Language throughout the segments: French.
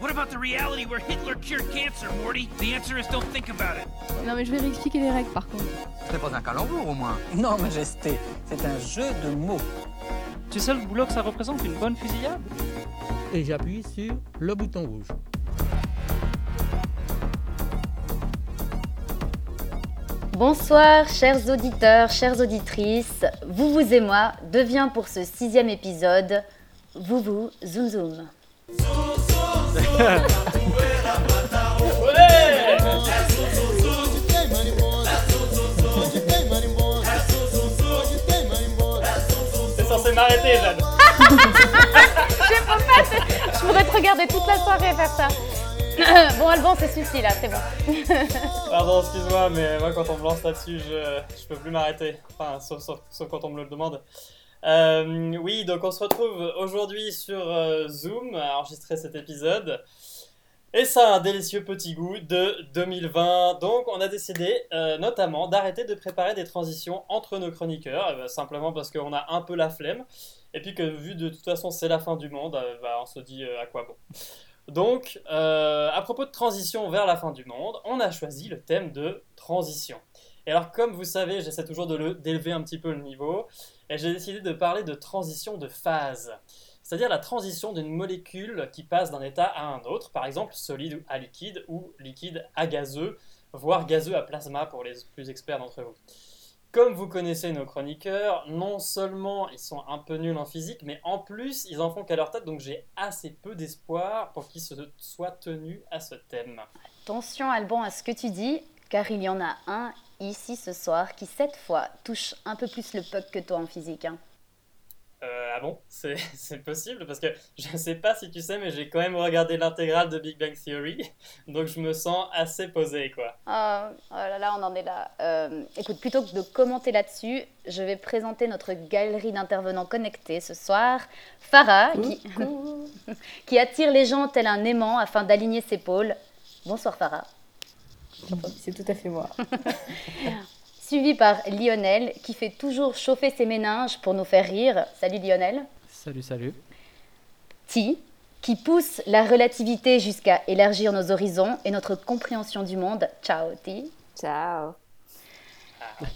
What about the reality where Hitler cured cancer, Morty? The answer is don't think about it. Non mais je vais réexpliquer les règles par contre. C'est pas un calembour au moins. Non, Majesté, c'est un jeu de mots. Tu sais le boulot que ça représente une bonne fusillade? Et j'appuie sur le bouton rouge. Bonsoir, chers auditeurs, chères auditrices. Vous, vous et moi devient pour ce sixième épisode Vous, vous, zoom, zoom. C'est censé m'arrêter, Jeanne. Je pourrais te regarder toute la soirée faire ça. bon, Alban, c'est suffit là, c'est bon. Pardon, excuse-moi, mais moi quand on me lance là-dessus, je, je peux plus m'arrêter. Enfin, sauf, sauf- sauf quand on me le demande. Euh, oui, donc on se retrouve aujourd'hui sur euh, Zoom à enregistrer cet épisode. Et ça a un délicieux petit goût de 2020. Donc on a décidé euh, notamment d'arrêter de préparer des transitions entre nos chroniqueurs, bah, simplement parce qu'on a un peu la flemme. Et puis que vu de toute façon c'est la fin du monde, bah, on se dit à quoi bon. Donc, à propos de transition vers la fin du monde, on a choisi le thème de transition. Et alors, comme vous savez, j'essaie toujours d'élever un petit peu le niveau, j'ai décidé de parler de transition de phase. C'est-à-dire la transition d'une molécule qui passe d'un état à un autre, par exemple solide à liquide ou liquide à gazeux, voire gazeux à plasma pour les plus experts d'entre vous. Comme vous connaissez nos chroniqueurs, non seulement ils sont un peu nuls en physique, mais en plus ils en font qu'à leur tête, donc j'ai assez peu d'espoir pour qu'ils se soient tenus à ce thème. Attention, Alban, à ce que tu dis, car il y en a un ici ce soir qui, cette fois, touche un peu plus le puck que toi en physique. hein. Euh, ah bon? C'est c'est possible Parce que je sais pas si tu sais, mais j'ai quand même regardé l'intégrale de Big Bang Theory, donc je me sens assez posé, quoi. Ah, oh là là, on en est là. Euh, écoute, plutôt que de commenter là-dessus, je vais présenter notre galerie d'intervenants connectés ce soir. Farah, qui, qui attire les gens tel un aimant afin d'aligner ses pôles. Bonsoir Farah. C'est tout à fait moi. Suivi par Lionel, qui fait toujours chauffer ses méninges pour nous faire rire. Salut Lionel. Salut, salut. Ti, qui pousse la relativité jusqu'à élargir nos horizons et notre compréhension du monde. Ciao Ti. Ciao.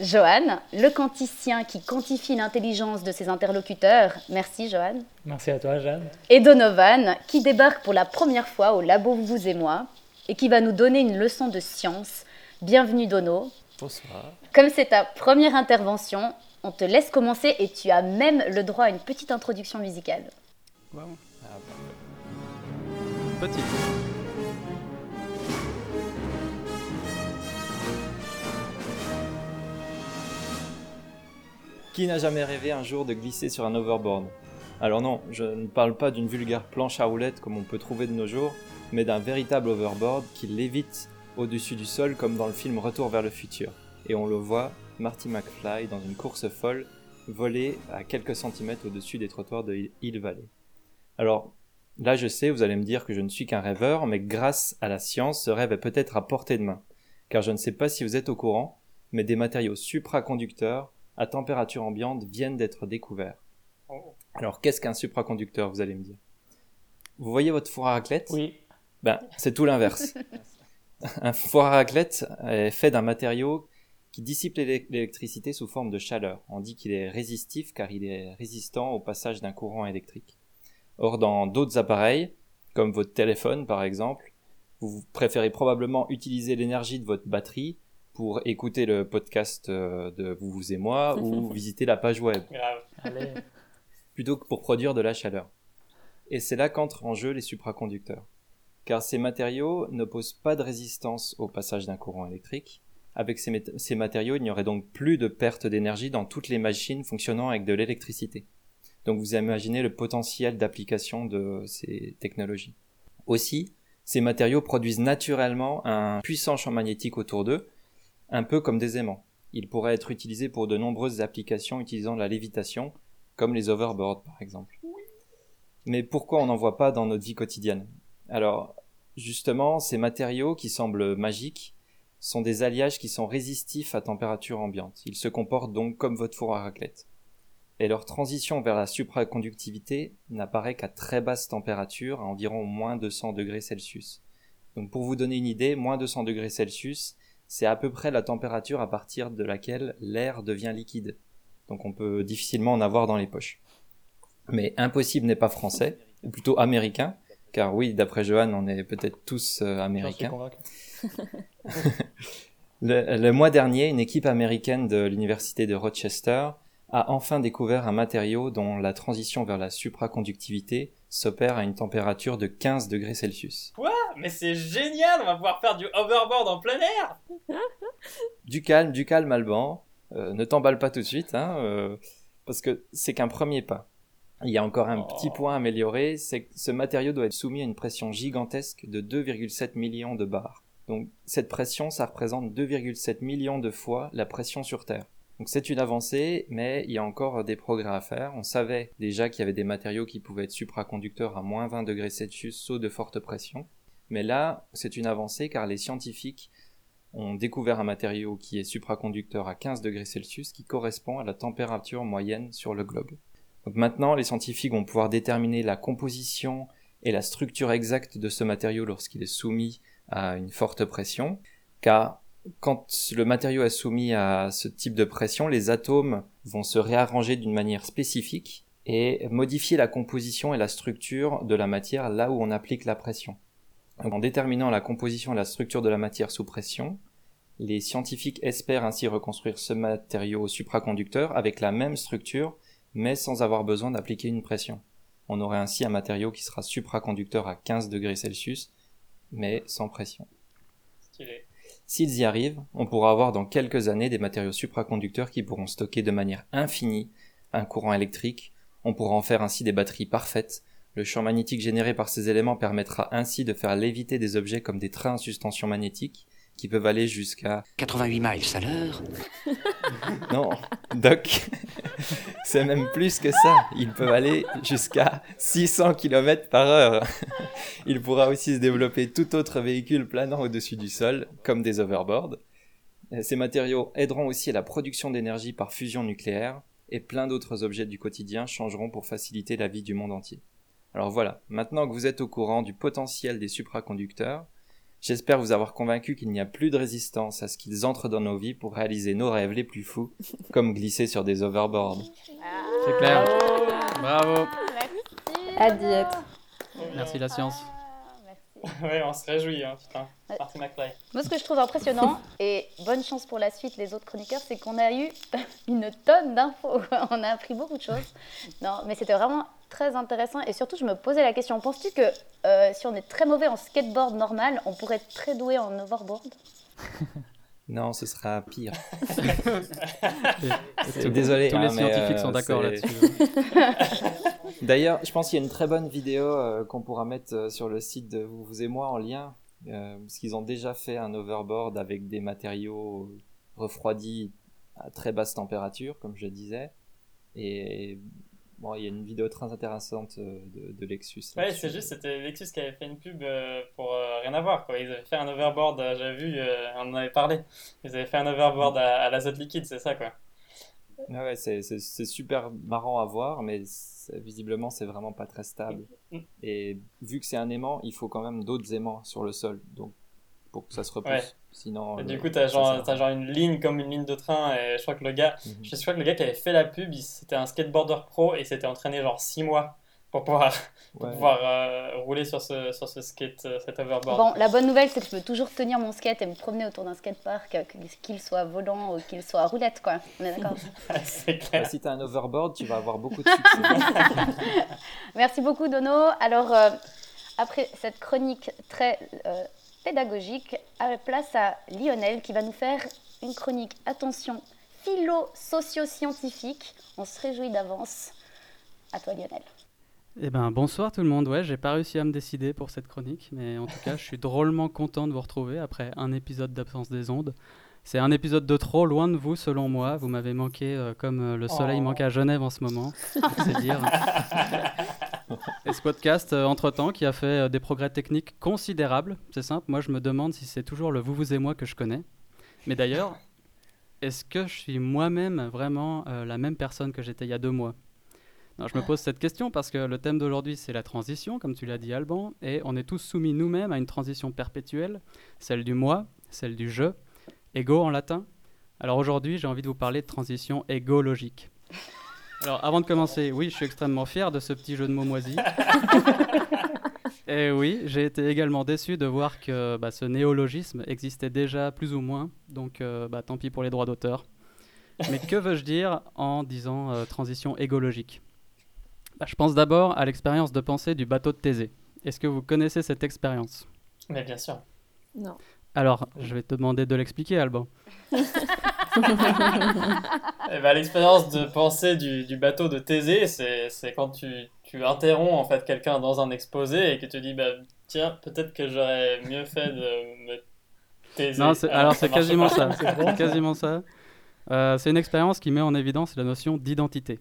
Johan, le quanticien qui quantifie l'intelligence de ses interlocuteurs. Merci Johan. Merci à toi, Jeanne. Et Donovan, qui débarque pour la première fois au labo Vous et moi et qui va nous donner une leçon de science. Bienvenue Dono. Bonsoir. Comme c'est ta première intervention, on te laisse commencer et tu as même le droit à une petite introduction musicale. Petit. Qui n'a jamais rêvé un jour de glisser sur un overboard? Alors non, je ne parle pas d'une vulgaire planche à roulettes comme on peut trouver de nos jours, mais d'un véritable overboard qui lévite au-dessus du sol comme dans le film Retour vers le futur. Et on le voit, Marty McFly, dans une course folle, voler à quelques centimètres au-dessus des trottoirs de Hill- Valley. Alors, là je sais, vous allez me dire que je ne suis qu'un rêveur, mais grâce à la science, ce rêve est peut-être à portée de main. Car je ne sais pas si vous êtes au courant, mais des matériaux supraconducteurs à température ambiante viennent d'être découverts. Oh. Alors qu'est-ce qu'un supraconducteur, vous allez me dire? Vous voyez votre four à raclette? Oui. Ben, c'est tout l'inverse. un four à raclette est fait d'un matériau qui dissipe l'élec- l'électricité sous forme de chaleur. On dit qu'il est résistif car il est résistant au passage d'un courant électrique. Or, dans d'autres appareils, comme votre téléphone par exemple, vous préférez probablement utiliser l'énergie de votre batterie pour écouter le podcast euh, de Vous, vous et moi ou visiter la page web Grave. Plutôt que pour produire de la chaleur. Et c'est là qu'entrent en jeu les supraconducteurs. Car ces matériaux n'opposent pas de résistance au passage d'un courant électrique. Avec ces, matériaux, il n'y aurait donc plus de perte d'énergie dans toutes les machines fonctionnant avec de l'électricité. Donc vous imaginez le potentiel d'application de ces technologies. Aussi, ces matériaux produisent naturellement un puissant champ magnétique autour d'eux, un peu comme des aimants. Ils pourraient être utilisés pour de nombreuses applications utilisant la lévitation, comme les overboards par exemple. Mais pourquoi on n'en voit pas dans notre vie quotidienne? Alors, justement, ces matériaux qui semblent magiques sont des alliages qui sont résistifs à température ambiante. Ils se comportent donc comme votre four à raclette. et leur transition vers la supraconductivité n'apparaît qu'à très basse température, à environ moins 200 degrés Celsius. Donc pour vous donner une idée, moins 200 degrés Celsius, c'est à peu près la température à partir de laquelle l'air devient liquide. Donc on peut difficilement en avoir dans les poches. Mais impossible n'est pas français, ou plutôt américain, car oui, d'après Johan, on est peut-être tous euh, américains. Le, le mois dernier, une équipe américaine de l'université de Rochester a enfin découvert un matériau dont la transition vers la supraconductivité s'opère à une température de 15 degrés Celsius. Mais c'est génial, on va pouvoir faire du hoverboard en plein air Du calme, du calme, Alban. Euh, ne t'emballe pas tout de suite, hein, euh, parce que c'est qu'un premier pas. Il y a encore un Oh. petit point à améliorer, c'est que ce matériau doit être soumis à une pression gigantesque de 2,7 millions de bars. Donc cette pression, ça représente 2,7 millions de fois la pression sur Terre. Donc c'est une avancée, mais il y a encore des progrès à faire. On savait déjà qu'il y avait des matériaux qui pouvaient être supraconducteurs à moins 20 degrés Celsius sous de fortes pressions. Mais là, c'est une avancée car les scientifiques ont découvert un matériau qui est supraconducteur à 15 degrés Celsius qui correspond à la température moyenne sur le globe. Maintenant, les scientifiques vont pouvoir déterminer la composition et la structure exacte de ce matériau lorsqu'il est soumis à une forte pression, car quand le matériau est soumis à ce type de pression, les atomes vont se réarranger d'une manière spécifique et modifier la composition et la structure de la matière là où on applique la pression. En déterminant la composition et la structure de la matière sous pression, les scientifiques espèrent ainsi reconstruire ce matériau supraconducteur avec la même structure, mais sans avoir besoin d'appliquer une pression. On aurait ainsi un matériau qui sera supraconducteur à 15 degrés Celsius, mais sans pression. Stylé. S'ils y arrivent, on pourra avoir dans quelques années des matériaux supraconducteurs qui pourront stocker de manière infinie un courant électrique. On pourra en faire ainsi des batteries parfaites. Le champ magnétique généré par ces éléments permettra ainsi de faire léviter des objets comme des trains en suspension magnétique qui peuvent aller jusqu'à 88 miles à l'heure. non, Doc, c'est même plus que ça. Ils peuvent aller jusqu'à 600 km par heure. Il pourra aussi se développer tout autre véhicule planant au-dessus du sol, comme des overboards. Euh, Ces matériaux aideront aussi à la production d'énergie par fusion nucléaire, et plein d'autres objets du quotidien changeront pour faciliter la vie du monde entier. Alors voilà, maintenant que vous êtes au courant du potentiel des supraconducteurs, J'espère vous avoir convaincu qu'il n'y a plus de résistance à ce qu'ils entrent dans nos vies pour réaliser nos rêves les plus fous, comme glisser sur des overboards. C'est clair. Bravo. À diète. Merci la science. Ouais, on se réjouit, hein, putain. Marty McFly. Moi, ce que je trouve impressionnant, et bonne chance pour la suite, les autres chroniqueurs, c'est qu'on a eu une tonne d'infos. On a appris beaucoup de choses. Non, mais c'était vraiment très intéressant. Et surtout, je me posais la question penses-tu que euh, si on est très mauvais en skateboard normal, on pourrait être très doué en overboard? Non, ce sera pire. Désolé, Tous hein, les mais, scientifiques euh, sont d'accord c'est- là-dessus. D'ailleurs, je pense qu'il y a une très bonne vidéo euh, qu'on pourra mettre euh, sur le site de vous, vous et moi en lien, euh, parce qu'ils ont déjà fait un overboard avec des matériaux refroidis à très basse température, comme je disais. Et bon, il y a une vidéo très intéressante euh, de, de Lexus. Ouais, c'est juste, c'était Lexus qui avait fait une pub euh, pour euh, rien à voir, quoi. Ils avaient fait un overboard, j'avais vu, euh, on en avait parlé. Ils avaient fait un overboard à, à l'azote liquide, c'est ça, quoi. Ouais, c'est, super marrant à voir, mais visiblement c'est vraiment pas très stable. Mm. Et vu que c'est un aimant, il faut quand même d'autres aimants sur le sol, donc pour que ça se repousse. Ouais. Sinon. Et le- du coup, t'as genre, rien. genre une ligne comme une ligne de train, et je crois que le gars, Mhm. je crois que le gars qui avait fait la pub, c'était un skateboarder pro, et s'était entraîné genre 6 mois pour pouvoir, pour Ouais. pouvoir euh, rouler sur ce, sur ce skate, euh, cet overboard. Bon, la bonne nouvelle, c'est que je peux toujours tenir mon skate et me promener autour d'un skatepark, euh, qu'il soit volant ou qu'il soit roulette, quoi. On est d'accord? C'est Bah, clair. si t'as un overboard, tu vas avoir beaucoup de succès. Merci beaucoup, Dono. Alors, euh, après cette chronique très euh, pédagogique, à place à Lionel qui va nous faire une chronique, attention, philo-socio-scientifique. On se réjouit d'avance. À toi, Lionel. Eh ben bonsoir tout le monde. Ouais, j'ai pas réussi à me décider pour cette chronique, mais en tout cas, je suis drôlement content de vous retrouver après un épisode d'absence des ondes. C'est un épisode de trop loin de vous, selon moi. Vous m'avez manqué euh, comme euh, le soleil Oh. manque à Genève en ce moment. C'est dire. Et ce podcast, euh, entre-temps, qui a fait euh, des progrès techniques considérables, c'est simple. Moi, je me demande si c'est toujours le vous, vous et moi que je connais. Mais d'ailleurs, est-ce que je suis moi-même vraiment euh, la même personne que j'étais il y a deux mois? Non, Je me pose cette question parce que le thème d'aujourd'hui, c'est la transition, comme tu l'as dit Alban, et on est tous soumis nous-mêmes à une transition perpétuelle, celle du moi, celle du je, ego en latin. Alors aujourd'hui, j'ai envie de vous parler de transition égologique. Alors avant de commencer, oui, je suis extrêmement fier de ce petit jeu de mots moisi. Et oui, j'ai été également déçu de voir que bah, ce néologisme existait déjà plus ou moins, donc euh, bah, tant pis pour les droits d'auteur. Mais que veux-je dire en disant euh, transition égologique? Bah, Je pense d'abord à l'expérience de pensée du bateau de Thésée. Est-ce que vous connaissez cette expérience? Mais bien sûr. Non. Alors, je vais te demander de l'expliquer, Alban. Eh ben, l'expérience de pensée du, du bateau de Thésée, c'est quand tu, tu interromps en fait quelqu'un dans un exposé et que tu dis bah, tiens peut-être que j'aurais mieux fait de me taiser. Non, Ah, alors c'est quasiment ça. C'est quasiment ça. Euh, c'est une expérience qui met en évidence la notion d'identité.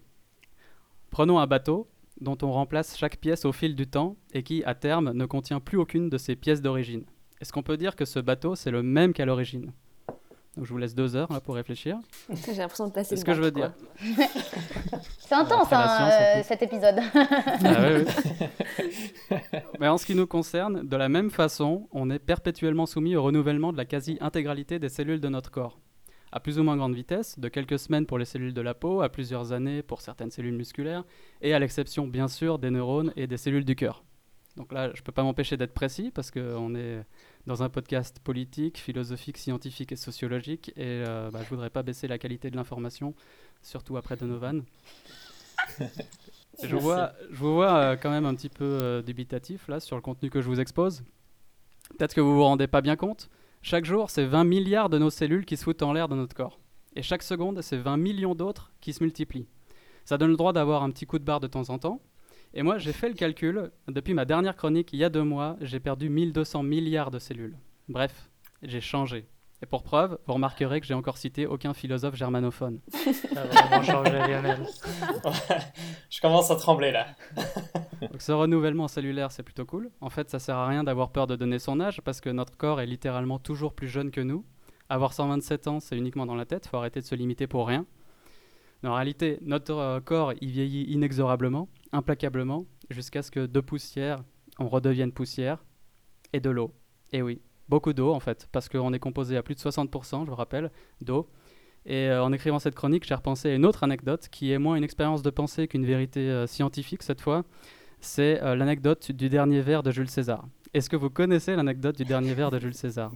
Prenons un bateau dont on remplace chaque pièce au fil du temps et qui, à terme, ne contient plus aucune de ses pièces d'origine. Est-ce qu'on peut dire que ce bateau, c'est le même qu'à l'origine? Donc je vous laisse deux heures là, pour réfléchir. J'ai l'impression de passer C'est ce que je veux dire. C'est intense, hein, science, euh, on cet épisode. Ah ouais, ouais. Mais en ce qui nous concerne, de la même façon, on est perpétuellement soumis au renouvellement de la quasi-intégralité des cellules de notre corps. À plus ou moins grande vitesse, de quelques semaines pour les cellules de la peau, à plusieurs années pour certaines cellules musculaires, et à l'exception bien sûr des neurones et des cellules du cœur. Donc là, je ne peux pas m'empêcher d'être précis parce qu'on est dans un podcast politique, philosophique, scientifique et sociologique, et euh, bah, je voudrais pas baisser la qualité de l'information, surtout après Donovan. Je vous vois, je vous vois euh, quand même un petit peu euh, dubitatif là sur le contenu que je vous expose. Peut-être que vous vous rendez pas bien compte. Chaque jour, c'est 20 milliards de nos cellules qui se foutent en l'air dans notre corps. Et chaque seconde, c'est 20 millions d'autres qui se multiplient. Ça donne le droit d'avoir un petit coup de barre de temps en temps. Et moi, j'ai fait le calcul. Depuis ma dernière chronique, il y a deux mois, j'ai perdu 1200 milliards de cellules. Bref, j'ai changé. Et pour preuve, vous remarquerez que j'ai encore cité aucun philosophe germanophone. Ça a vraiment changé, Lionel. Je commence à trembler là. Donc ce renouvellement cellulaire, c'est plutôt cool. En fait, ça sert à rien d'avoir peur de donner son âge parce que notre corps est littéralement toujours plus jeune que nous. Avoir 127 ans, c'est uniquement dans la tête. Faut arrêter de se limiter pour rien. Mais en réalité, notre euh, corps, il vieillit inexorablement, implacablement, jusqu'à ce que de poussière, on redevienne poussière et de l'eau. Et oui, beaucoup d'eau en fait, parce qu'on est composé à plus de 60%, je vous rappelle, d'eau. Et euh, en écrivant cette chronique, j'ai repensé à une autre anecdote qui est moins une expérience de pensée qu'une vérité euh, scientifique cette fois. C'est euh, l'anecdote du dernier vers de Jules César. Est-ce que vous connaissez l'anecdote du dernier vers de Jules César?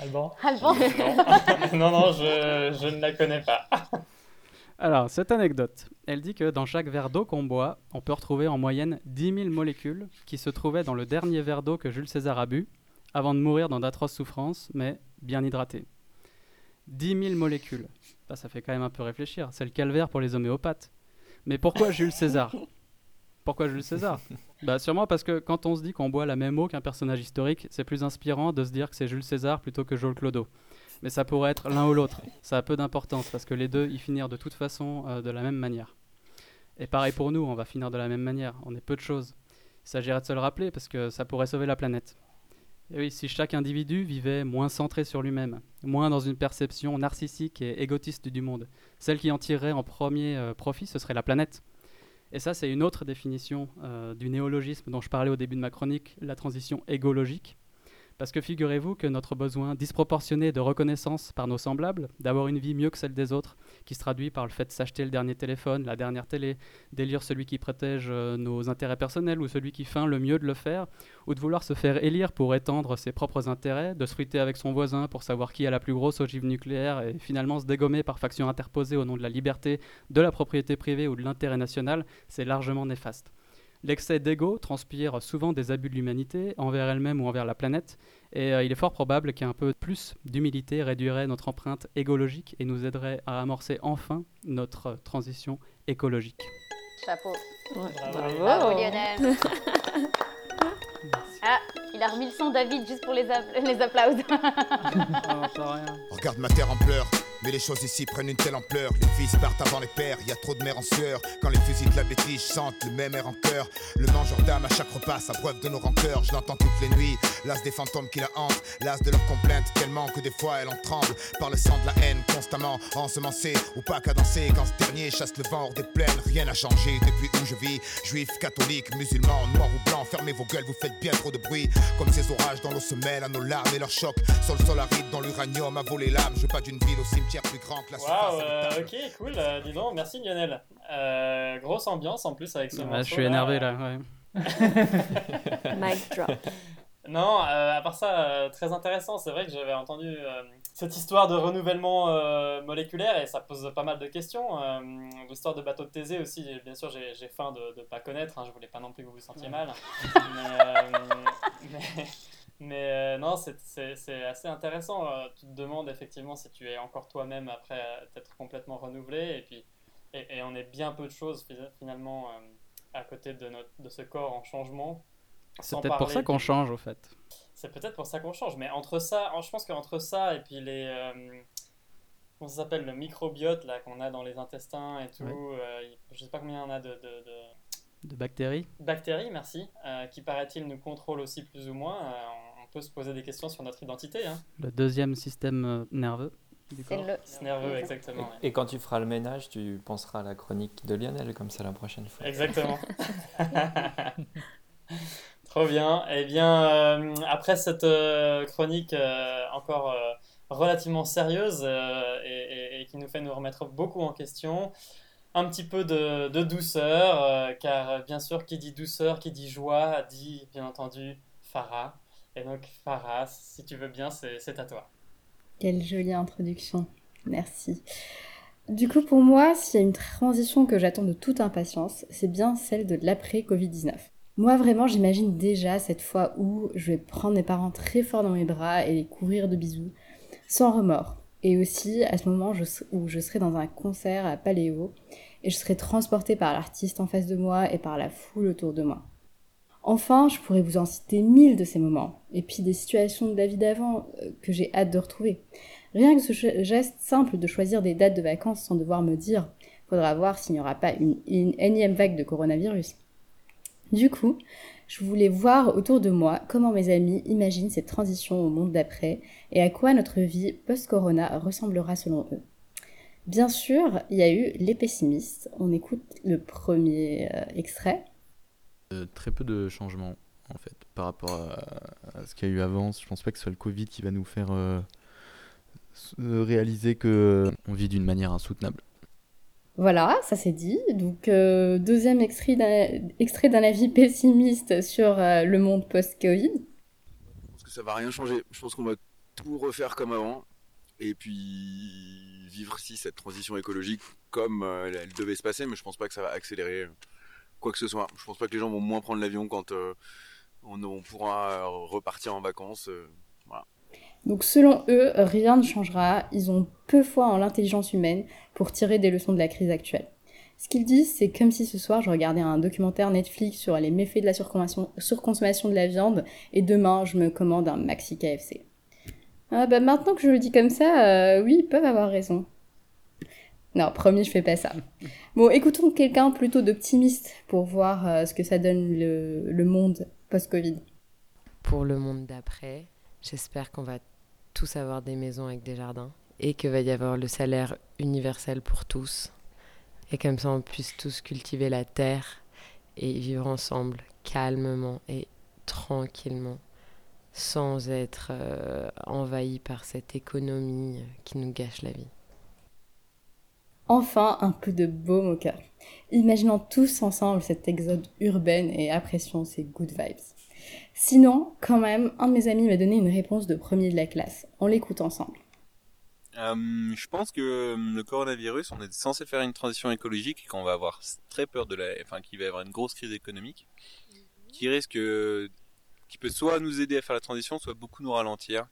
Alban? Alban non, non, je, je ne la connais pas. Alors, cette anecdote, elle dit que dans chaque verre d'eau qu'on boit, on peut retrouver en moyenne 10 000 molécules qui se trouvaient dans le dernier verre d'eau que Jules César a bu, avant de mourir dans d'atroces souffrances, mais bien hydraté. 10 000 molécules. Ça fait quand même un peu réfléchir. C'est le calvaire pour les homéopathes. Mais pourquoi Jules César? Pourquoi Jules César? Bah, Sûrement parce que quand on se dit qu'on boit la même eau qu'un personnage historique, c'est plus inspirant de se dire que c'est Jules César plutôt que Joel Clodo. Mais ça pourrait être l'un ou l'autre. Ça a peu d'importance parce que les deux y finirent de toute façon euh, de la même manière. Et pareil pour nous, on va finir de la même manière. On est peu de choses. Il s'agirait de se le rappeler parce que ça pourrait sauver la planète. Et oui, si chaque individu vivait moins centré sur lui-même, moins dans une perception narcissique et égotiste du monde, celle qui en tirerait en premier euh, profit, ce serait la planète. Et ça, c'est une autre définition euh, du néologisme dont je parlais au début de ma chronique, la transition égologique. Parce que figurez-vous que notre besoin disproportionné de reconnaissance par nos semblables, d'avoir une vie mieux que celle des autres, qui se traduit par le fait de s'acheter le dernier téléphone, la dernière télé, d'élire celui qui protège euh, nos intérêts personnels ou celui qui feint le mieux de le faire, ou de vouloir se faire élire pour étendre ses propres intérêts, de se friter avec son voisin pour savoir qui a la plus grosse ogive nucléaire et finalement se dégommer par faction interposée au nom de la liberté, de la propriété privée ou de l'intérêt national, c'est largement néfaste. L'excès d'ego transpire souvent des abus de l'humanité envers elle-même ou envers la planète, et euh, il est fort probable qu'un peu plus d'humilité réduirait notre empreinte égologique et nous aiderait à amorcer enfin notre transition écologique. Chapeau. Ouais. Bravo. Bravo Lionel. Ah, il a remis le son David juste pour les, app- les applauses. Pas rien. Regarde ma terre en pleurs, Mais les choses ici prennent une telle ampleur. Les fils partent avant les pères, y a trop de mères en sueur. Quand les fusils de la bêtise sentent le même air en cœur. Le mangeur d'âme à chaque repas s'abreuve de nos rancœurs. Je l'entends toutes les nuits, l'as des fantômes qui la hantent. L'as de leurs complaintes tellement que des fois elle en tremble. Par le sang de la haine constamment ensemencé ou pas danser. Quand ce dernier chasse le vent hors des plaines, rien n'a changé depuis où je vis. Juifs, catholiques, musulmans, noirs ou blancs, fermez vos gueules, vous faites bien trop de bruit. Comme ces orages dans nos semelles, à nos larmes et leurs chocs. Le sol aride, dans l'uranium, à voler l'âme. Je veux pas d'une ville au cimetière plus grand que la surface. Waouh, euh, ok, cool, euh, dis donc, merci Lionel. Euh, grosse ambiance en plus avec ce Ouais, morceau. je suis énervé là. ouais. Mic drop. Non, euh, à part ça, euh, très intéressant. C'est vrai que j'avais entendu euh, cette histoire de renouvellement euh, moléculaire et ça pose pas mal de questions. Euh, L'histoire de bateau de Thésée aussi, bien sûr, j'ai j'ai faim de ne pas connaître. Hein, je voulais pas non plus que vous vous sentiez mal. mais, euh, mais, mais, euh, non, c'est- assez intéressant. Euh, tu te demandes effectivement si tu es encore toi-même après euh, t'être complètement renouvelé. Et puis, et, et on est bien peu de choses fi- finalement à côté de, notre, de ce corps en changement. C'est peut-être pour ça qu'on change au fait. c'est peut-être pour ça qu'on change, mais entre ça, je pense qu'entre ça et puis les. comment ça s'appelle Le microbiote là qu'on a dans les intestins et tout, Ouais. euh, je sais pas combien on a de, de- de De bactéries. bactéries, merci, euh, qui paraît-il nous contrôlent aussi plus ou moins. euh, peut se poser des questions sur notre identité. Hein. Le deuxième système euh, nerveux du C'est corps. le. C'est nerveux, exactement. ouais. Et quand tu feras le ménage, tu penseras à la chronique de Lionel comme ça la prochaine fois. Exactement. Trop bien. Eh bien, euh, après cette euh, chronique euh, encore euh, relativement sérieuse euh, et, et- et qui nous fait nous remettre beaucoup en question, un petit peu de, de douceur, euh, car bien sûr, qui dit douceur, qui dit joie, dit bien entendu Farah. Et donc, Farah, si tu veux bien, c'est à toi. Quelle jolie introduction. Merci. Du coup, pour moi, s'il y a une transition que j'attends de toute impatience, c'est bien celle de l'après-Covid-19. Moi, vraiment, j'imagine déjà cette fois où je vais prendre mes parents très fort dans mes bras et les couvrir de bisous, sans remords. Et aussi, à ce moment où je serai dans un concert à Paléo et je serai transportée par l'artiste en face de moi et par la foule autour de moi. Enfin, je pourrais vous en citer mille de ces moments, et puis des situations de la vie d'avant euh, que j'ai hâte de retrouver. Rien que ce geste simple de choisir des dates de vacances sans devoir me dire faudra voir s'il n'y aura pas une, une énième vague de coronavirus. Du coup, je voulais voir autour de moi comment mes amis imaginent cette transition au monde d'après et à quoi notre vie post-corona ressemblera selon eux. Bien sûr, il y a eu les pessimistes. On écoute le premier euh, extrait. Euh, très peu de changements en fait par rapport à, à ce qu'il y a eu avant. Je pense pas que ce soit le Covid qui va nous faire euh, euh, réaliser que on vit d'une manière insoutenable. Voilà, ça c'est dit. Donc, euh, deuxième extrait d'un avis pessimiste sur euh, le monde post-Covid. Je pense que ça va rien changer. Je pense qu'on va tout refaire comme avant. Et puis vivre si cette transition écologique comme euh, elle, elle devait se passer, mais je pense pas que ça va accélérer euh, quoi que ce soit. Je pense pas que les gens vont moins prendre l'avion quand euh, on, pourra euh, repartir en vacances. euh. Donc, selon eux, rien ne changera. Ils ont peu foi en l'intelligence humaine pour tirer des leçons de la crise actuelle. Ce qu'ils disent, c'est comme si ce soir je regardais un documentaire Netflix sur les méfaits de la surconsommation, de la viande et demain je me commande un maxi KFC. Ah bah maintenant que je le dis comme ça, oui, ils peuvent avoir raison. Non, promis, je fais pas ça. Bon, écoutons quelqu'un plutôt d'optimiste pour voir euh, ce que ça donne le, monde post-Covid. Pour le monde d'après, j'espère qu'on va tous avoir des maisons avec des jardins et qu'il va y avoir le salaire universel pour tous. Et comme ça, on puisse tous cultiver la terre et vivre ensemble calmement et tranquillement, sans être euh, envahis par cette économie qui nous gâche la vie. Enfin, un peu de baume au cœur. Imaginons tous ensemble cet exode urbain et apprécions ces good vibes. Sinon, quand même, un de mes amis m'a donné une réponse de premier de la classe. On l'écoute ensemble. Euh, je pense que euh, le coronavirus, on est censé faire une transition écologique et qu'on va avoir très peur de la, enfin, qu'il va y avoir une grosse crise économique qui risque, euh, qui peut soit nous aider à faire la transition, soit beaucoup nous ralentir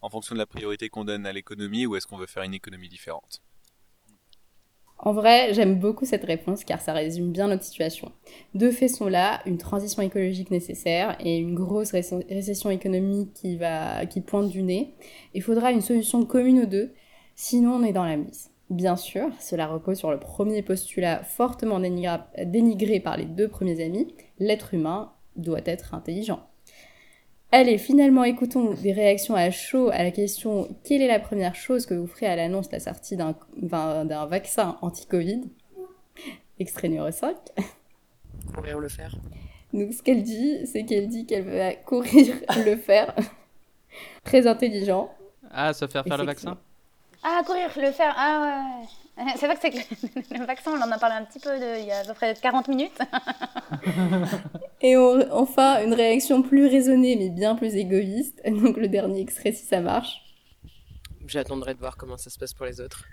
en fonction de la priorité qu'on donne à l'économie ou est-ce qu'on veut faire une économie différente. En vrai, j'aime beaucoup cette réponse car ça résume bien notre situation. Deux faits sont là, une transition écologique nécessaire et une grosse réce- récession économique qui, qui pointe du nez. Il faudra une solution commune aux deux, Sinon, on est dans la mise. Bien sûr, cela repose sur le premier postulat fortement dénigré par les deux premiers amis, l'être humain doit être intelligent. Allez, finalement, écoutons des réactions à chaud à la question quelle est la première chose que vous ferez à l'annonce de la sortie d'un d'un- d'un vaccin anti-Covid? Extrait numéro 5. Courir le faire. Donc, ce qu'elle dit, c'est qu'elle dit qu'elle va courir le faire. Très intelligent. Ah, se faire faire le vaccin? Ah, courir, le faire. Ah ouais. C'est vrai que c'est que le vaccin, on en a parlé un petit peu de, il y a à peu près 40 minutes. Et on- enfin, une réaction plus raisonnée, mais bien plus égoïste. Donc, le dernier extrait, si ça marche. J'attendrai de voir comment ça se passe pour les autres.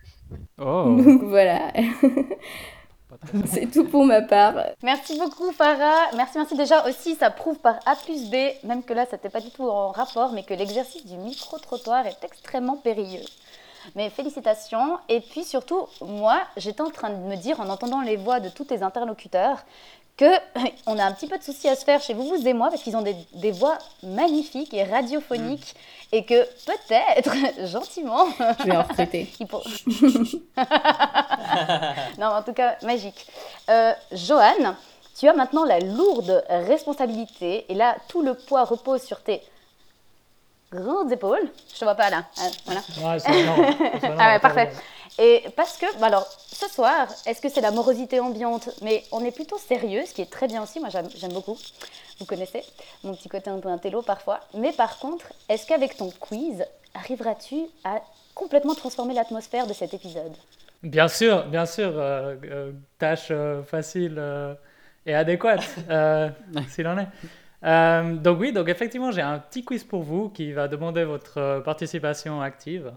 Oh Donc, voilà. c'est tout pour ma part. Merci beaucoup Farah. Merci, merci déjà aussi. Ça prouve par A plus B, même que là, ça n'était pas du tout en rapport, mais que l'exercice du micro-trottoir est extrêmement périlleux. Mais félicitations. Et puis surtout, moi, j'étais en train de me dire, en entendant les voix de tous tes interlocuteurs, que on a un petit peu de soucis à se faire chez vous, vous et moi, parce qu'ils ont des, des voix magnifiques et radiophoniques, et que peut-être, gentiment, Je vais en recruter. pour- non, en tout cas, magique. Euh, Johan, tu as maintenant la lourde responsabilité, et là, tout le poids repose sur tes grandes épaules. Je te vois pas là. Ah, voilà. Ouais, c'est énorme, ah ouais, parfait. Et parce que, bah alors, ce soir, est-ce que c'est la morosité ambiante? Mais on est plutôt sérieux, ce qui est très bien aussi. Moi, j'aime j'aime beaucoup. Vous connaissez mon petit côté un peu intello parfois. Mais par contre, est-ce qu'avec ton quiz, arriveras-tu à complètement transformer l'atmosphère de cet épisode? Bien sûr, bien sûr, euh, euh, tâche euh, facile euh, et adéquate, euh, s'il en est. Euh, donc oui, donc effectivement, j'ai un petit quiz pour vous qui va demander votre euh, participation active.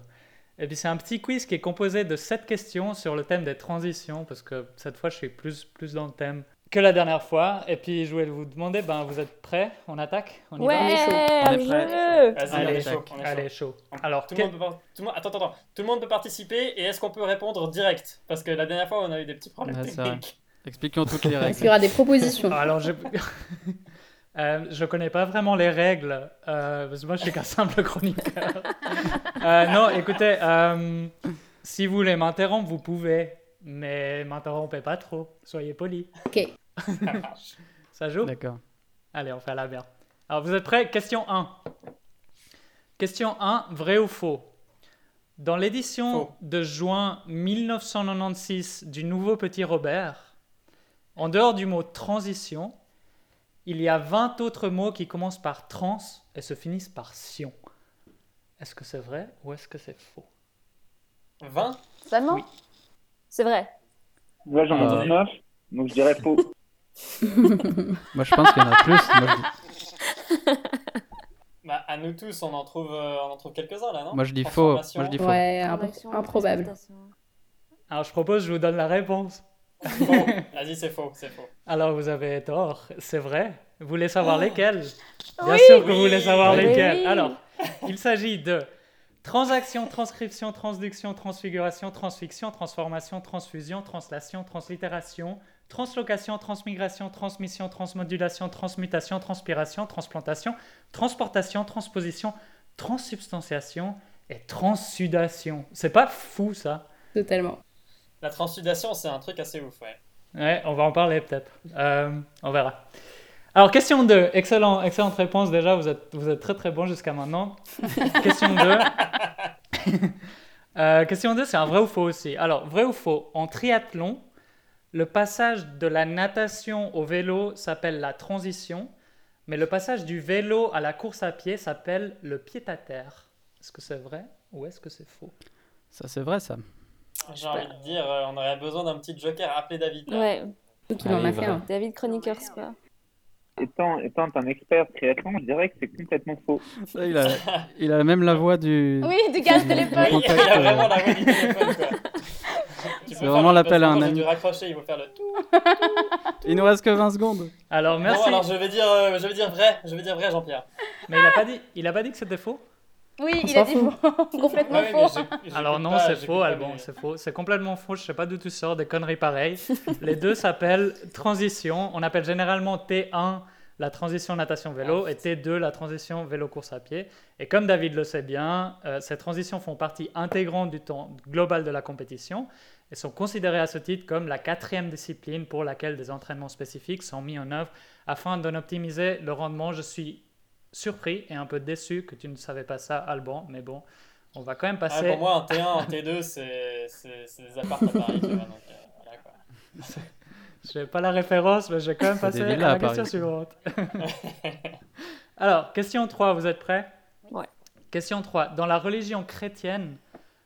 Et puis c'est un petit quiz qui est composé de sept questions sur le thème des transitions, parce que cette fois, je suis plus, plus dans le thème que la dernière fois. Et puis je voulais vous demander, ben, vous êtes prêts? On attaque? On y Ouais, va on est chaud. On est on Allez, est chaud, on est allez, chaud. Alors, tout, quel- le monde peut, par- tout le monde, attends, attends, attends. tout le monde peut participer et est-ce qu'on peut répondre direct? Parce que la dernière fois, on a eu des petits problèmes techniques. Expliquons toutes les règles. Est-ce qu'il y aura des propositions Alors, je... Euh, je connais pas vraiment les règles, euh, parce que moi je suis qu'un simple chroniqueur. Euh, non, écoutez, euh, si vous voulez m'interrompre, vous pouvez, mais m'interrompez pas trop, soyez polis. Ok. Ça joue? D'accord. Allez, on fait à la bien. Alors, vous êtes prêts? Question 1. Question 1, vrai ou faux? Dans l'édition de juin 1996 du Nouveau Petit Robert, en dehors du mot transition, il y a 20 autres mots qui commencent par trans et se finissent par sion. Est-ce que c'est vrai ou est-ce que c'est faux? 20 Seulement? Oui. C'est vrai. Moi j'en ai Euh. 19, donc je dirais faux. Moi, je pense qu'il y en a plus. Moi, je Bah, à nous tous, on en trouve, euh, on en trouve quelques-uns là, non? Moi, je dis faux. Moi, je dis faux. Ouais, impro- improbable. Alors, je propose, je vous donne la réponse. Faux. Vas-y, c'est faux, c'est faux. Alors, vous avez tort, c'est vrai. Vous voulez savoir Oh. lesquels? Bien Oui. sûr que vous voulez savoir Oui. lesquels. Alors, il s'agit de transaction, transcription, transduction, transfiguration, transfiction, transformation, transfusion, translation, translittération, translocation, transmigration, transmission, transmodulation, transmutation, transpiration, transplantation, transportation, transposition, transsubstantiation et transsudation. C'est pas fou ça? Totalement. La transsudation, c'est un truc assez ouf, ouais. Ouais, on va en parler peut-être. Euh, on verra. Alors, question 2. Excellent, excellente réponse déjà. Vous êtes, vous êtes très très bon jusqu'à maintenant. question 2. Euh, question 2, c'est un vrai ou faux aussi. Alors, vrai ou faux En triathlon, le passage de la natation au vélo s'appelle la transition, mais le passage du vélo à la course à pied s'appelle le pied-à-terre. Est-ce que c'est vrai ou est-ce que c'est faux? Ça, c'est vrai, ça. J'ai envie de dire, euh, on aurait besoin d'un petit joker. Appelez David. Là. Ouais. Donc il en a fait un. David Chroniqueur Spa. Étant, étant un expert triathlon, je dirais que c'est complètement faux. Ça, il, a, il a même la voix du. Oui, du gars de téléphone. du Oui, il a vraiment la voix du téléphone, C'est vraiment l'appel à un ami. Dû raccrocher, il faut faire le tout. Il nous reste que 20 secondes. Alors, merci. Bon, alors je vais dire, euh, je vais dire vrai, je vais dire vrai, Jean-Pierre. Mais il a pas dit, il a pas dit que c'était faux Oui, On il a dit faux. complètement Ouais, faux. j'ai- j'ai Alors non, pas, c'est faux, Alban, c'est faux. C'est complètement faux, je sais pas d'où tu sors des conneries pareilles. Les deux s'appellent transition. On appelle généralement T1 la transition natation-vélo était de la transition vélo-course à pied. Et comme David le sait bien, euh, ces transitions font partie intégrante du temps global de la compétition et sont considérées à ce titre comme la quatrième discipline pour laquelle des entraînements spécifiques sont mis en œuvre afin d'en optimiser le rendement. Je suis surpris et un peu déçu que tu ne savais pas ça, Alban, mais bon, on va quand même Ah, passer. pour moi, un T1, un T2, c'est c'est- c'est des apparts à Paris. tu vois, donc, euh, voilà, quoi. Je n'ai pas la référence, mais je vais quand même passer à la question suivante. Alors, question 3, vous êtes prêts? Ouais. Question 3. Dans la religion chrétienne,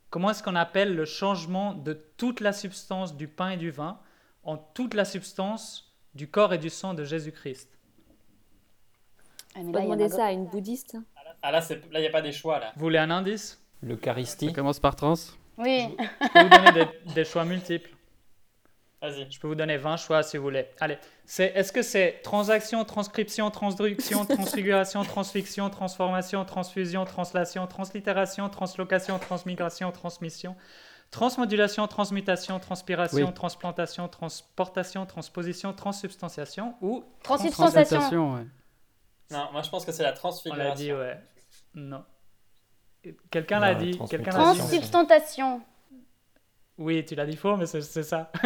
comment est-ce qu'on appelle le changement de toute la substance du pain et du vin en toute la substance du corps et du sang de Jésus-Christ? Ah, mais là, y a demander ça à une bouddhiste. Ah là, il n'y a pas des choix, là. Vous voulez un indice? L'Eucharistie. Ça commence par trans. Oui. Je peux vous donner des, des choix multiples. Vas-y. Je peux vous donner 20 choix si vous voulez. Allez, c'est est-ce que c'est transaction, transcription, transduction, transfiguration, transfixion, transformation, transfusion, translation, translittération, translocation, transmigration, transmission, transmodulation, transmutation, transpiration, Oui. transplantation, transportation, transposition, transsubstantiation ou Transsubstantiation. Transplantation, ouais. Non, moi, je pense que c'est la On transfiguration. l'a dit, ouais. Non. Quelqu'un l'a dit. Quelqu'un. Transsubstantation. Oui, tu l'as dit faux, mais c'est ça.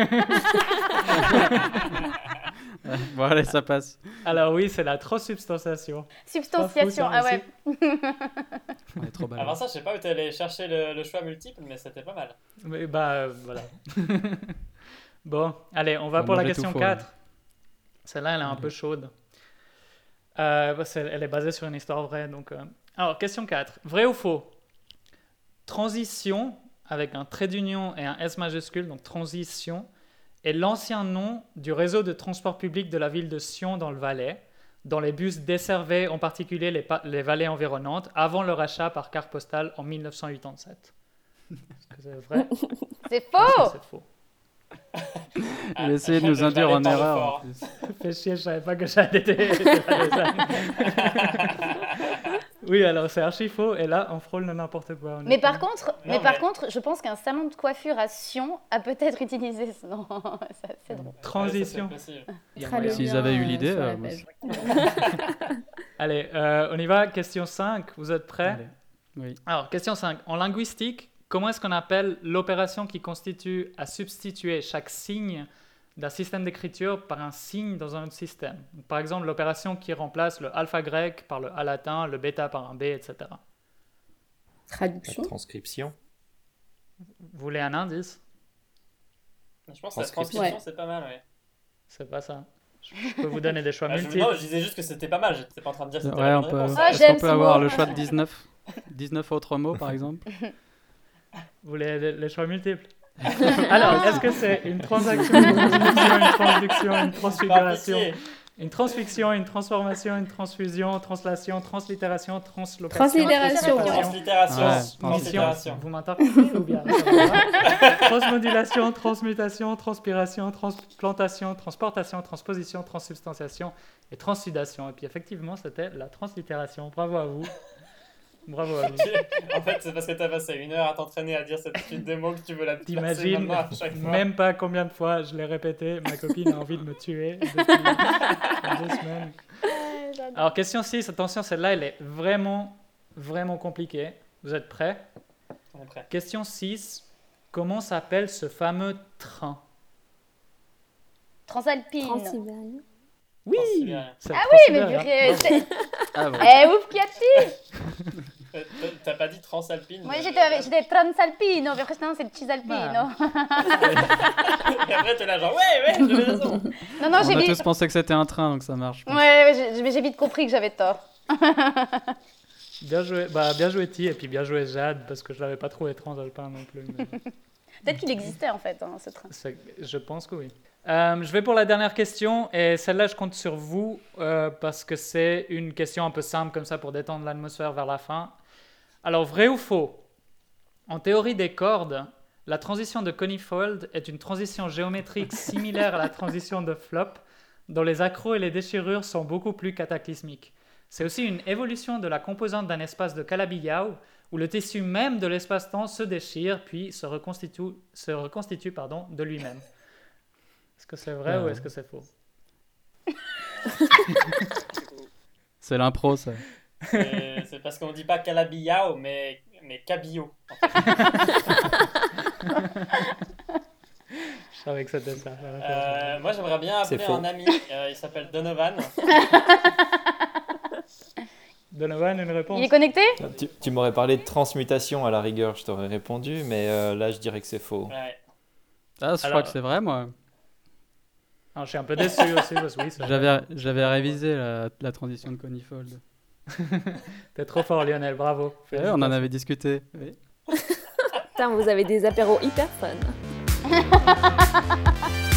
Bon, allez, ça passe. Alors oui, c'est la transsubstantiation. Substantiation. Ah ouais. On est trop Avant balèze. ça, je sais pas où t'es allé chercher le, le choix multiple, mais c'était pas mal. Mais bah euh, voilà. bon, allez, on va On pour la question faux, 4. Celle-là, elle est un Allez. peu chaude. Euh, parce elle est basée sur une histoire vraie. Donc, euh. Alors, question 4. Vrai ou faux? Transition, avec un trait d'union et un S majuscule, donc transition, est l'ancien nom du réseau de transport public de la ville de Sion dans le Valais, dont les bus desservaient en particulier les, pa- les vallées environnantes avant leur achat par carte postale en 1987. Est-ce que c'est vrai? C'est faux. C'est faux? Il essaie de nous induire en erreur. Fais chier, je savais pas que j'allais été Oui, alors c'est archi faux, et là, on frôle le n'importe quoi. Mais par contre, Non, mais par contre, je pense qu'un salon de coiffure à Sion a peut-être utilisé ce nom. C'est drôle. Transition. Ouais. S'ils avaient eu l'idée, euh. Allez, euh, on y va. Question 5, vous êtes prêts Allez. Oui. Alors, question 5. En linguistique, comment est-ce qu'on appelle l'opération qui constitue à substituer chaque signe d'un système d'écriture par un signe dans un autre système? Par exemple, l'opération qui remplace le alpha grec par le A latin, le bêta par un B, etc. Traduction. Transcription. Vous voulez un indice? Je pense que la Transcription. Ouais. c'est pas mal, ouais. C'est pas ça. Je peux vous donner des choix Ah, je, multiples. non, je disais juste que c'était pas mal, j'étais pas en train de dire que c'était Ouais, on peut, réponse. Ah, qu'on peut avoir le choix de 19 19 autres mots, par exemple Vous voulez les, les choix multiples Alors, est-ce que c'est une transaction, une transduction, une transfiguration, une transfixion, une transformation, une transfusion, translation, translittération, translocation Translittération. Translittération. Vous m'interprétez ou bien Transmodulation, transmutation, transpiration, transplantation, transportation, transposition, transsubstantiation et transsudation. Et puis effectivement, c'était la translittération. Bravo à vous. Bravo à. En fait, c'est parce que t'as passé une heure à t'entraîner à dire cette suite de mots que tu veux la placer T'imagines maintenant à chaque fois. même pas combien de fois je l'ai répété. Ma copine a envie de me tuer depuis deux semaines. Alors, question 6, attention, celle-là, elle est vraiment, vraiment compliquée. Vous êtes prêts? On est prêt. Question 6, comment s'appelle ce fameux train? Transalpine. Transsibérien. Oui Ah oui, mais purée, Ah, bon. Eh, ouf, qui a-t-il Euh, t'as- T'as pas dit transalpine Moi, j'étais transalpino, mais non, c'est le cisalpino. Et après, t'es là genre, ouais, ouais, j'avais raison. Non, non, On j'ai a vite... tous pensé que c'était un train, donc ça marche. Ouais, j'ai- mais j'ai vite compris que j'avais tort. Bien joué, bah, bien joué Ti, et puis bien joué Jade, parce que je l'avais pas trouvé transalpin non plus. mais Peut-être qu'il existait en fait, hein, ce train. je pense que oui. Euh, je vais pour la dernière question, et celle-là, je compte sur vous, euh, parce que c'est une question un peu simple comme ça pour détendre l'atmosphère vers la fin. Alors, vrai ou faux? En théorie des cordes, la transition de Conifold est une transition géométrique similaire à la transition de Flop, dont les accros et les déchirures sont beaucoup plus cataclysmiques. C'est aussi une évolution de la composante d'un espace de Calabi-Yau, où le tissu même de l'espace-temps se déchire, puis se reconstitue, se reconstitue pardon, de lui-même. Est-ce que c'est vrai Euh. ou est-ce que c'est faux? C'est l'impro, ça. C'est parce qu'on dit pas Calabillao, mais, mais Cabillo. Je savais que c'était ça. Euh, moi, j'aimerais bien C'est appeler un ami. euh, il s'appelle Donovan. Donovan, une réponse? Il est connecté? Tu, tu m'aurais parlé de transmutation à la rigueur, je t'aurais répondu, mais euh, là je dirais que c'est faux. Ouais. Ah, je Alors- crois que c'est vrai, moi. Ah, je suis un peu déçu aussi parce que oui, j'avais révisé la, la transition de Conifold. T'es trop fort, Lionel, bravo. Ouais, on en avait discuté. oui. Putain, vous avez des apéros hyper fun.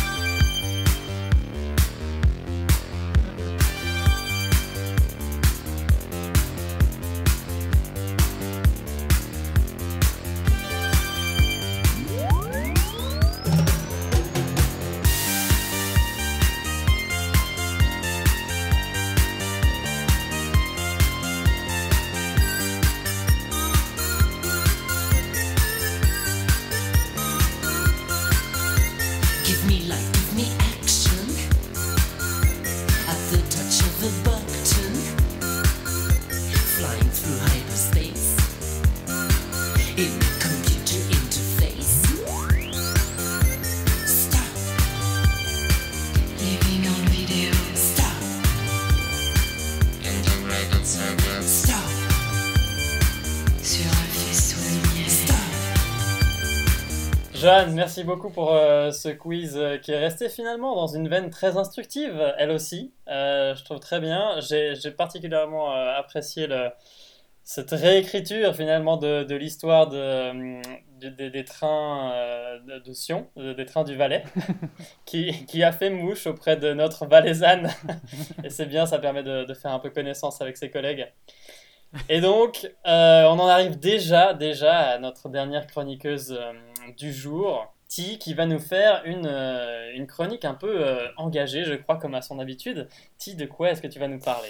Joanne, merci beaucoup pour euh, ce quiz euh, qui est resté finalement dans une veine très instructive, elle aussi. Euh, je trouve très bien. J'ai particulièrement apprécié cette réécriture finalement de l'histoire de, de- des- des trains euh, de, de Sion, de- des trains du Valais, qui, qui a fait mouche auprès de notre Valaisanne. Et c'est bien, ça permet de, de faire un peu connaissance avec ses collègues. Et donc, euh, on en arrive déjà, déjà à notre dernière chroniqueuse euh, du jour, Ti, qui va nous faire une, euh, une chronique un peu euh, engagée, je crois, comme à son habitude. Ti, de quoi est-ce que tu vas nous parler?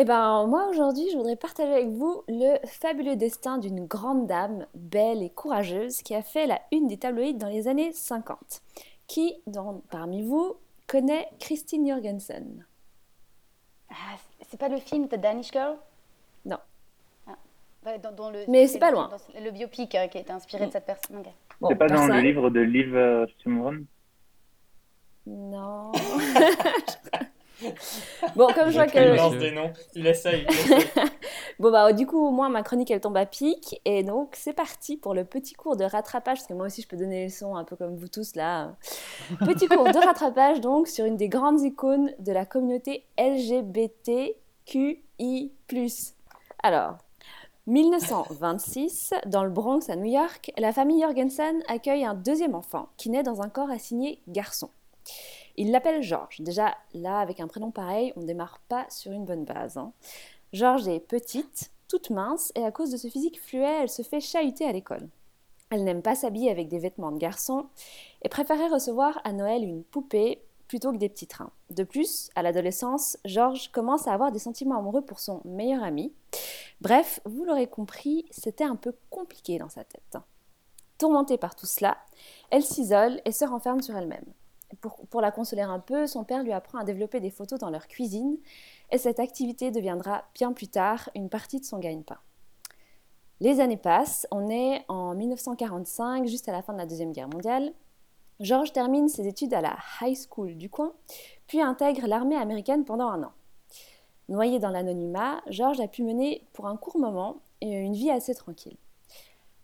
Eh ben, moi aujourd'hui, je voudrais partager avec vous le fabuleux destin d'une grande dame, belle et courageuse, qui a fait la une des tabloïds dans les années 50. Qui, dans- parmi vous, connaît Christine Jorgensen Ah, c'est pas le film The Danish Girl? Non. Ah. Dans- dans le- Mais c'est pas loin. dans le biopic euh, qui a été inspiré de cette personne. Bon, C'est pas dans le livre de Liv euh, Sumron Non. bon, comme je vois Il que... lance des noms, il essaye. il essaye. Bon bah du coup au moins ma chronique elle tombe à pic et donc c'est parti pour le petit cours de rattrapage parce que moi aussi je peux donner les leçons un peu comme vous tous là. Petit cours de rattrapage donc sur une des grandes icônes de la communauté LGBTQI+. Alors 1926 dans le Bronx à New York, la famille Jorgensen accueille un deuxième enfant qui naît dans un corps assigné garçon. Il l'appelle Georges. Déjà, là, avec un prénom pareil, on démarre pas sur une bonne base. hein. Georges est petite, toute mince, et à cause de ce physique fluet, elle se fait chahuter à l'école. Elle n'aime pas s'habiller avec des vêtements de garçon et préférait recevoir à Noël une poupée plutôt que des petits trains. De plus, à l'adolescence, Georges commence à avoir des sentiments amoureux pour son meilleur ami. Bref, vous l'aurez compris, c'était un peu compliqué dans sa tête. Tourmentée par tout cela, elle s'isole et se renferme sur elle-même. Pour, la consoler un peu, son père lui apprend à développer des photos dans leur cuisine et cette activité deviendra bien plus tard une partie de son gagne-pain. Les années passent, on est en 1945, juste à la fin de la Deuxième Guerre mondiale. Georges termine ses études à la high school du coin, puis intègre l'armée américaine pendant un an. Noyé dans l'anonymat, Georges a pu mener pour un court moment une vie assez tranquille.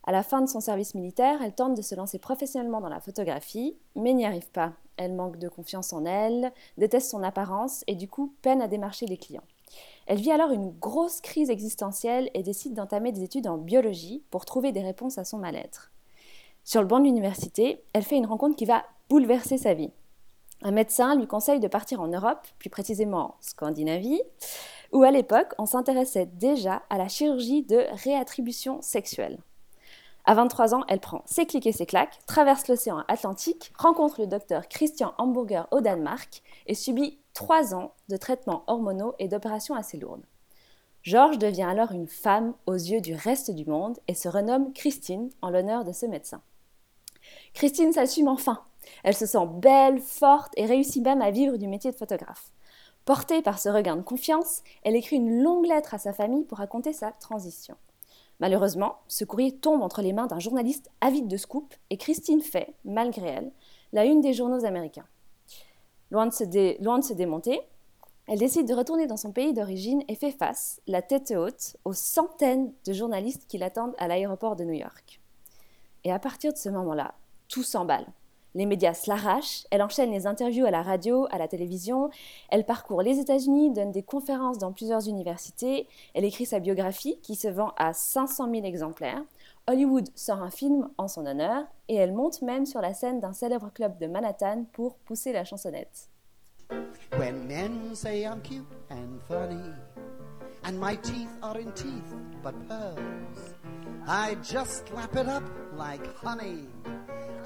À la fin de son service militaire, elle tente de se lancer professionnellement dans la photographie, mais n'y arrive pas. Elle manque de confiance en elle, déteste son apparence et du coup peine à démarcher les clients. Elle vit alors une grosse crise existentielle et décide d'entamer des études en biologie pour trouver des réponses à son mal-être. Sur le banc de l'université, elle fait une rencontre qui va bouleverser sa vie. Un médecin lui conseille de partir en Europe, plus précisément en Scandinavie, où à l'époque on s'intéressait déjà à la chirurgie de réattribution sexuelle. À 23 ans, elle prend ses clics et ses claques, traverse l'océan Atlantique, rencontre le docteur Christian Hamburger au Danemark et subit 3 ans de traitements hormonaux et d'opérations assez lourdes. Georges devient alors une femme aux yeux du reste du monde et se renomme Christine en l'honneur de ce médecin. Christine s'assume enfin. Elle se sent belle, forte et réussit même à vivre du métier de photographe. Portée par ce regain de confiance, elle écrit une longue lettre à sa famille pour raconter sa transition. Malheureusement, ce courrier tombe entre les mains d'un journaliste avide de scoop et Christine fait, malgré elle, la une des journaux américains. Loin de se, démonter, elle décide de retourner dans son pays d'origine et fait face, la tête haute, aux centaines de journalistes qui l'attendent à l'aéroport de New York. Et à partir de ce moment-là, tout s'emballe. Les médias se l'arrachent, elle enchaîne les interviews à la radio, à la télévision, elle parcourt les États-Unis, donne des conférences dans plusieurs universités, elle écrit sa biographie qui se vend à 500 000 exemplaires. Hollywood sort un film en son honneur et elle monte même sur la scène d'un célèbre club de Manhattan pour pousser la chansonnette. When men say I'm cute and funny, and my teeth aren't teeth but pearls, I just lap it up like honey.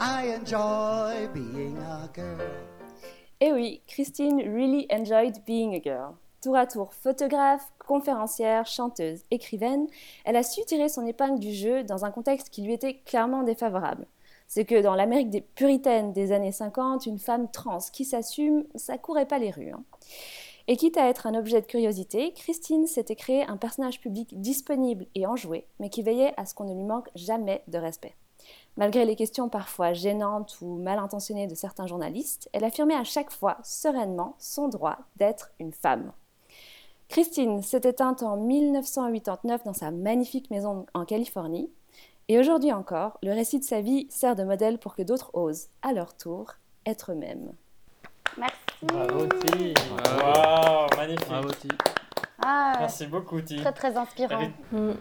I enjoy being a girl. Et oui, Christine really enjoyed being a girl. Tour à tour photographe, conférencière, chanteuse, écrivaine, elle a su tirer son épingle du jeu dans un contexte qui lui était clairement défavorable. C'est que dans l'Amérique des puritaines des années 50, une femme trans qui s'assume, ça courait pas les rues. hein. Et quitte à être un objet de curiosité, Christine s'était créé un personnage public disponible et enjoué, mais qui veillait à ce qu'on ne lui manque jamais de respect. Malgré les questions parfois gênantes ou mal intentionnées de certains journalistes, elle affirmait à chaque fois sereinement son droit d'être une femme. Christine s'est éteinte en 1989 dans sa magnifique maison en Californie, et aujourd'hui encore, le récit de sa vie sert de modèle pour que d'autres osent, à leur tour, être eux-mêmes. Merci. Bravo, Ti. Waouh, magnifique. Bravo, Ti. Ah, Merci beaucoup, Ti. Très très inspirant. Ouais,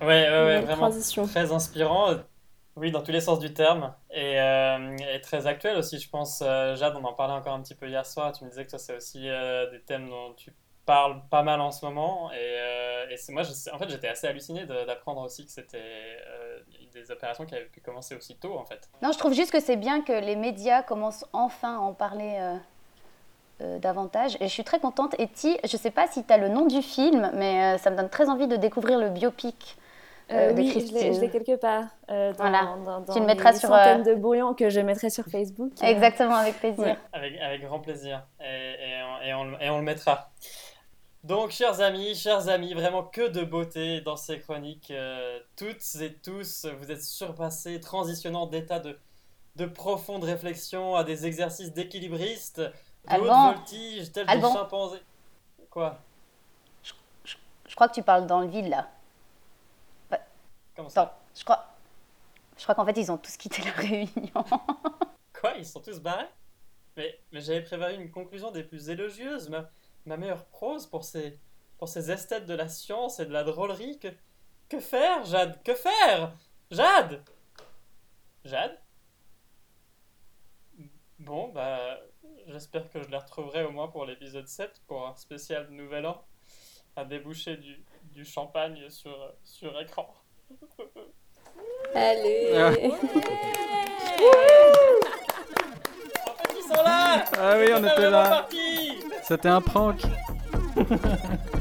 ouais, ouais, Belle vraiment transition. très inspirant. Oui, dans tous les sens du terme. Et, euh, et très actuel aussi, je pense. Euh, Jade, on en parlait encore un petit peu hier soir. Tu me disais que toi, c'est aussi euh, des thèmes dont tu parles pas mal en ce moment. Et, euh, moi, en fait, j'étais assez halluciné d'apprendre aussi que c'était des opérations qui avaient pu commencer aussi tôt, en fait. Non, je trouve juste que c'est bien que les médias commencent enfin à en parler davantage. Et je suis très contente. Et Ti, je sais pas si tu as le nom du film, mais ça me donne très envie de découvrir le biopic. Euh, Euh, de oui, je Christine. l'ai je l'ai quelque part. euh, dans, Voilà. dans- dans Tu le mettras sur, centaines de brouillons que je mettrai sur Facebook. Exactement, avec plaisir. Ouais. Avec, avec grand plaisir. Et, et on, et on le- et on le mettra. Donc, chers amis, chers amis, vraiment que de beauté dans ces chroniques. euh, toutes et tous, vous êtes surpassés, transitionnant d'état de, de profonde réflexion à des exercices d'équilibriste, de haute voltige, tels Alban. des chimpanzés. Quoi? Je crois que tu parles dans le vide là. Comment ça Attends, je crois. Je crois qu'en fait ils ont tous quitté la réunion. Quoi Ils sont tous barrés? Mais, mais j'avais prévu une conclusion des plus élogieuses, ma, ma meilleure prose pour ces, pour ces esthètes de la science et de la drôlerie. Que, que faire, Jade? Que faire? Jade Jade? Bon, bah, j'espère que je les retrouverai au moins pour l'épisode 7, pour un spécial Nouvel An, à déboucher du, du champagne sur, sur écran. Allez Ah. Ils sont là Ah oui, on est était là. C'était un prank.